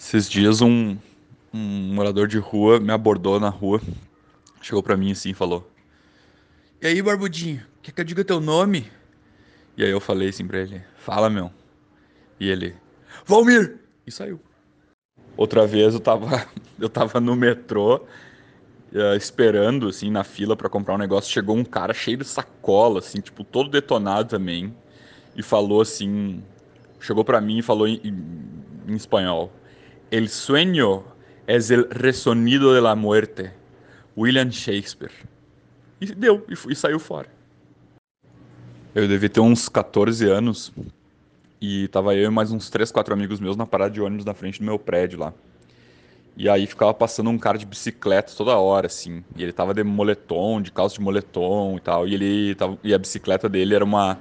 Esses dias um, um morador de rua me abordou na rua, chegou pra mim assim e falou: E aí, barbudinho, quer que eu diga teu nome? E aí eu falei assim pra ele: Fala, meu. E ele: Valmir! E saiu. Outra vez eu tava, eu tava no metrô, uh, esperando, assim, na fila para comprar um negócio. Chegou um cara cheio de sacola, assim, tipo, todo detonado também. E falou assim. Chegou para mim e falou em, em, em espanhol: El sueño es el resonido de la muerte. William Shakespeare. E deu, e, e saiu fora. Eu devia ter uns 14 anos e tava eu e mais uns 3, 4 amigos meus na parada de ônibus na frente do meu prédio lá. E aí ficava passando um cara de bicicleta toda hora, assim. E ele tava de moletom, de calça de moletom e tal. E ele tava, e a bicicleta dele era uma,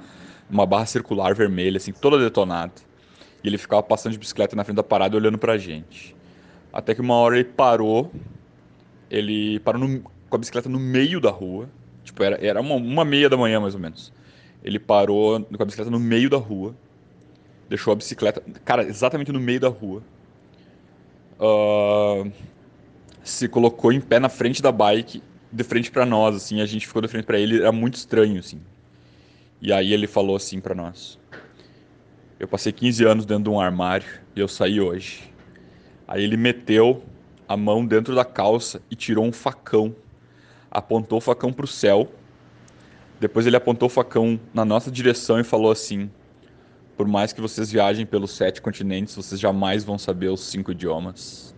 uma barra circular vermelha, assim, toda detonada. E ele ficava passando de bicicleta na frente da parada olhando pra gente. Até que uma hora ele parou. Ele parou no, com a bicicleta no meio da rua. Tipo, era, era uma, uma meia da manhã, mais ou menos. Ele parou com a bicicleta no meio da rua deixou a bicicleta, cara, exatamente no meio da rua. Uh, se colocou em pé na frente da bike, de frente para nós, assim, a gente ficou de frente para ele, era muito estranho, assim. E aí ele falou assim para nós: Eu passei 15 anos dentro de um armário e eu saí hoje. Aí ele meteu a mão dentro da calça e tirou um facão. Apontou o facão pro céu. Depois ele apontou o facão na nossa direção e falou assim: por mais que vocês viajem pelos sete continentes, vocês jamais vão saber os cinco idiomas.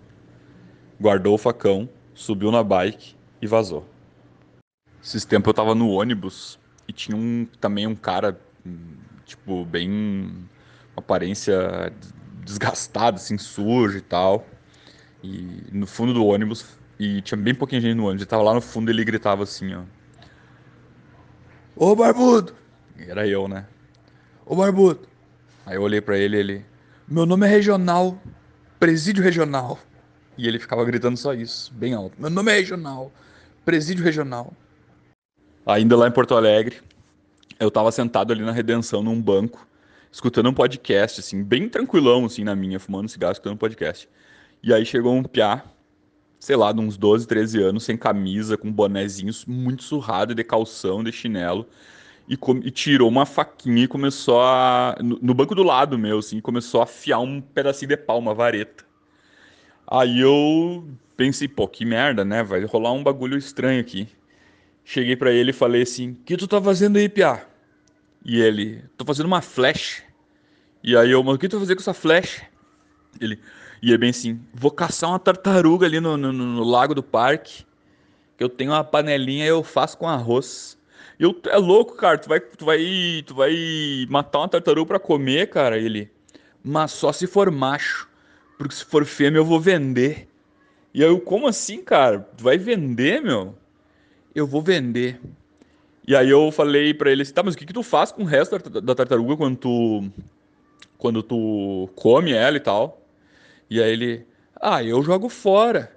Guardou o facão, subiu na bike e vazou. Esses tempos eu tava no ônibus e tinha um, também um cara, tipo, bem. Aparência desgastada, assim, sujo e tal. E no fundo do ônibus, e tinha bem pouquinho gente no ônibus, ele tava lá no fundo e ele gritava assim, ó. Ô barbudo! Era eu, né? Ô barbudo, Aí eu olhei para ele ele, meu nome é Regional, Presídio Regional. E ele ficava gritando só isso, bem alto. Meu nome é Regional, Presídio Regional. Ainda lá em Porto Alegre, eu tava sentado ali na Redenção num banco, escutando um podcast, assim, bem tranquilão, assim, na minha, fumando cigarro, escutando um podcast. E aí chegou um piá, sei lá, de uns 12, 13 anos, sem camisa, com bonezinhos, muito surrado, de calção, de chinelo e, e, tirou uma faquinha e começou a. No, no, banco do lado meu, assim, começou a afiar um pedacinho de pau, uma vareta. Aí eu pensei, pô, que merda, né? Vai rolar um bagulho estranho aqui. Cheguei para ele e falei assim: que tu tá fazendo aí, Piá? E ele: tô fazendo uma flash. E aí eu, mas o que tu vai fazer com essa flash? Ele, e é bem assim: vou caçar uma tartaruga ali no, no, no lago do parque. Que eu tenho uma panelinha e eu faço com arroz. Eu, é louco, cara. Tu vai, tu vai, tu vai matar uma tartaruga para comer, cara. Ele, mas só se for macho, porque se for fêmea eu vou vender. E aí eu, como assim, cara? Tu vai vender, meu? Eu vou vender. E aí eu falei para ele assim, tá, mas o que que tu faz com o resto da tartaruga quando tu quando tu come ela e tal? E aí ele, ah, eu jogo fora.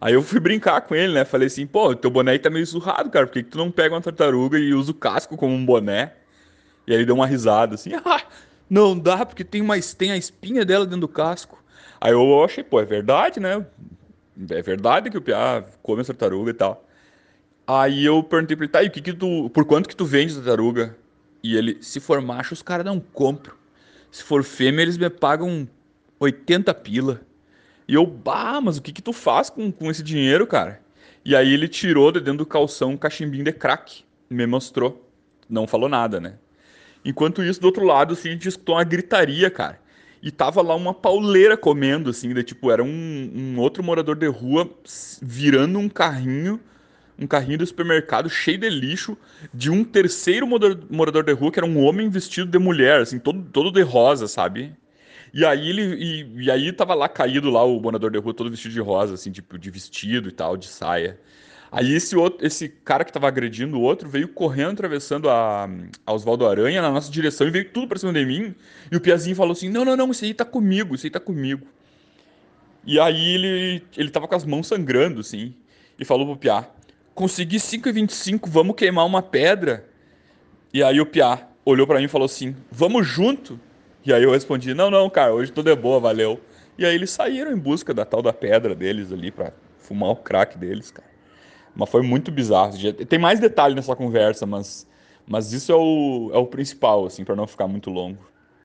Aí eu fui brincar com ele, né? Falei assim, pô, teu boné tá meio surrado, cara. Por que, que tu não pega uma tartaruga e usa o casco como um boné? E aí ele deu uma risada, assim, ah, não dá, porque tem, uma, tem a espinha dela dentro do casco. Aí eu achei, pô, é verdade, né? É verdade que o Piá come a tartaruga e tal. Aí eu perguntei pra ele, tá, e o que que tu, por quanto que tu vende tartaruga? E ele, se for macho, os caras não compram. Se for fêmea, eles me pagam 80 pila. E eu, bah, mas o que que tu faz com, com esse dinheiro, cara? E aí ele tirou de dentro do calção um cachimbinho de crack. Me mostrou. Não falou nada, né? Enquanto isso, do outro lado, assim, a gente escutou uma gritaria, cara. E tava lá uma pauleira comendo, assim, de, tipo, era um, um outro morador de rua virando um carrinho, um carrinho do supermercado cheio de lixo, de um terceiro morador de rua, que era um homem vestido de mulher, assim, todo, todo de rosa, sabe? E aí ele. E, e, aí tava lá caído lá o bonador de rua, todo vestido de rosa, assim, tipo, de vestido e tal, de saia. Aí esse outro, esse cara que tava agredindo o outro veio correndo, atravessando a, a Oswaldo Aranha na nossa direção e veio tudo pra cima de mim. E o Piazinho falou assim: Não, não, não, isso aí tá comigo, isso aí tá comigo. E aí ele, ele tava com as mãos sangrando, assim, e falou pro Piá: Consegui 5,25, vamos queimar uma pedra. E aí o Piá olhou para mim e falou assim: Vamos junto? E aí eu respondi: Não, não, cara, hoje tudo é boa, valeu. E aí eles saíram em busca da tal da pedra deles ali pra fumar o crack deles, cara. Mas foi muito bizarro. Tem mais detalhe nessa conversa, mas, mas isso é o, é o principal, assim, para não ficar muito longo.